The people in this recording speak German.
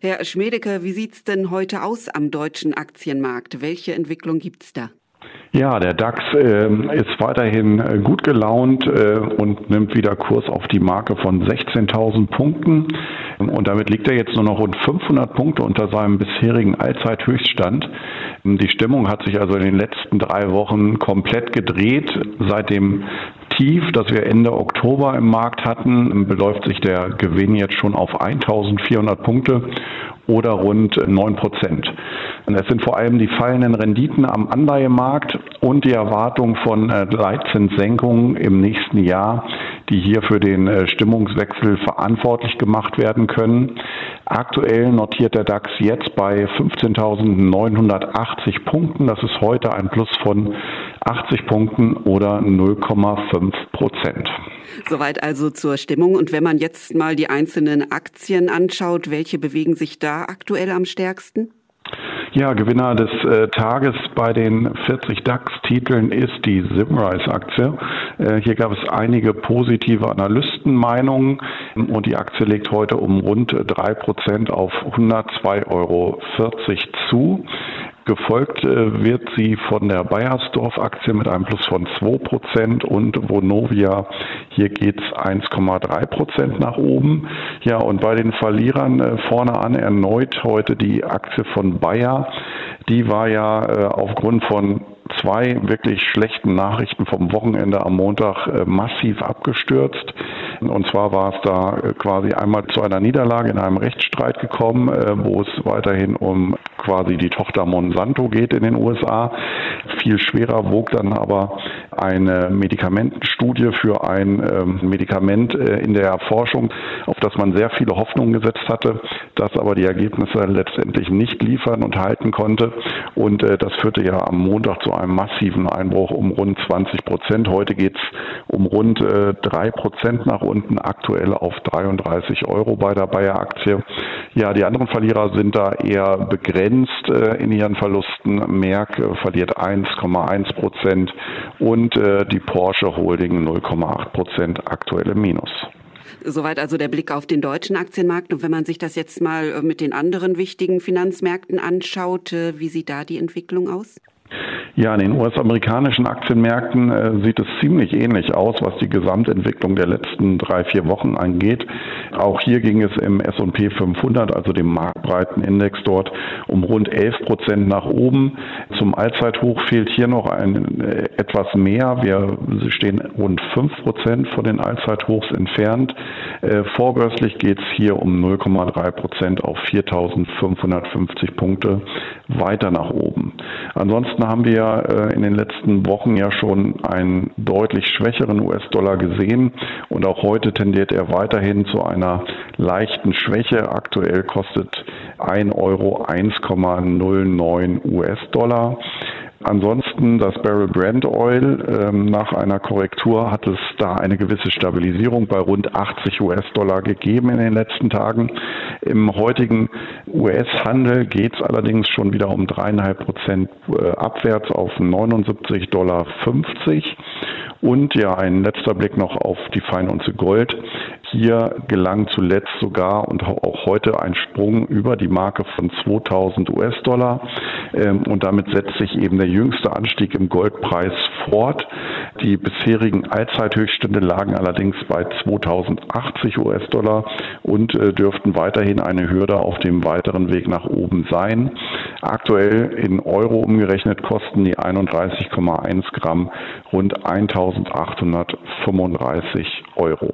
Herr Schmedeke, wie sieht's denn heute aus am deutschen Aktienmarkt? Welche Entwicklung gibt's da? Ja, der DAX äh, ist weiterhin äh, gut gelaunt äh, und nimmt wieder Kurs auf die Marke von 16.000 Punkten. Und damit liegt er jetzt nur noch rund 500 Punkte unter seinem bisherigen Allzeithöchststand. Die Stimmung hat sich also in den letzten drei Wochen komplett gedreht. Seit dem Tief, das wir Ende Oktober im Markt hatten, beläuft sich der Gewinn jetzt schon auf 1400 Punkte oder rund 9 Prozent. Es sind vor allem die fallenden Renditen am Anleihemarkt und die Erwartung von äh, Leitzinssenkungen im nächsten Jahr, die hier für den äh, Stimmungswechsel verantwortlich gemacht werden können. Aktuell notiert der DAX jetzt bei 15.980 Punkten. Das ist heute ein Plus von 80 Punkten oder 0,5 Prozent. Soweit also zur Stimmung. Und wenn man jetzt mal die einzelnen Aktien anschaut, welche bewegen sich da aktuell am stärksten? Ja, Gewinner des äh, Tages bei den 40 DAX-Titeln ist die Simrise-Aktie. Äh, hier gab es einige positive Analystenmeinungen und die Aktie legt heute um rund drei Prozent auf 102,40 Euro zu. Gefolgt äh, wird sie von der Bayersdorf-Aktie mit einem Plus von 2% und Vonovia, hier geht es 1,3% nach oben. Ja, und bei den Verlierern äh, vorne an erneut heute die Aktie von Bayer. Die war ja äh, aufgrund von zwei wirklich schlechten Nachrichten vom Wochenende am Montag massiv abgestürzt. Und zwar war es da äh, quasi einmal zu einer Niederlage in einem Rechtsstreit gekommen, äh, wo es weiterhin um quasi die Tochter Monsanto geht in den USA. Viel schwerer wog dann aber eine Medikamentenstudie für ein ähm, Medikament in der Erforschung, auf das man sehr viele Hoffnungen gesetzt hatte, das aber die Ergebnisse letztendlich nicht liefern und halten konnte. Und das führte ja am Montag zu einem massiven Einbruch um rund 20 Prozent. Heute geht es um rund äh, drei Prozent nach unten, aktuell auf 33 Euro bei der Bayer-Aktie. Ja, die anderen Verlierer sind da eher begrenzt äh, in ihren Verlusten. Merck äh, verliert 1,1 Prozent und äh, die Porsche Holding 0,8 Prozent aktuelle Minus. Soweit also der Blick auf den deutschen Aktienmarkt. Und wenn man sich das jetzt mal äh, mit den anderen wichtigen Finanzmärkten anschaut, äh, wie sieht da die Entwicklung aus? Ja, in den US-amerikanischen Aktienmärkten äh, sieht es ziemlich ähnlich aus, was die Gesamtentwicklung der letzten drei, vier Wochen angeht. Auch hier ging es im S&P 500, also dem marktbreiten Index dort, um rund 11 Prozent nach oben. Zum Allzeithoch fehlt hier noch ein, äh, etwas mehr. Wir stehen rund 5 Prozent von den Allzeithochs entfernt. Äh, vorbörslich geht es hier um 0,3 Prozent auf 4.550 Punkte weiter nach oben. Ansonsten haben wir äh, in den letzten Wochen ja schon einen deutlich schwächeren US-Dollar gesehen und auch heute tendiert er weiterhin zu einer leichten Schwäche. Aktuell kostet 1 Euro 1,09 US-Dollar. Ansonsten das Barrel Brand Oil ähm, nach einer Korrektur hat es da eine gewisse Stabilisierung bei rund 80 US-Dollar gegeben in den letzten Tagen. Im heutigen US-Handel geht es allerdings schon wieder um dreieinhalb Prozent äh, abwärts auf 79,50 Dollar. Und ja, ein letzter Blick noch auf die Feinunze Gold. Hier gelang zuletzt sogar und auch heute ein Sprung über die Marke von 2000 US-Dollar. Ähm, und damit setzt sich eben der jüngste Anstieg im Goldpreis fort. Die bisherigen Allzeithöchststände lagen allerdings bei 2080 US-Dollar und äh, dürften weiterhin eine Hürde auf dem weiteren Weg nach oben sein. Aktuell in Euro umgerechnet kosten die 31,1 Gramm rund 1835 Euro.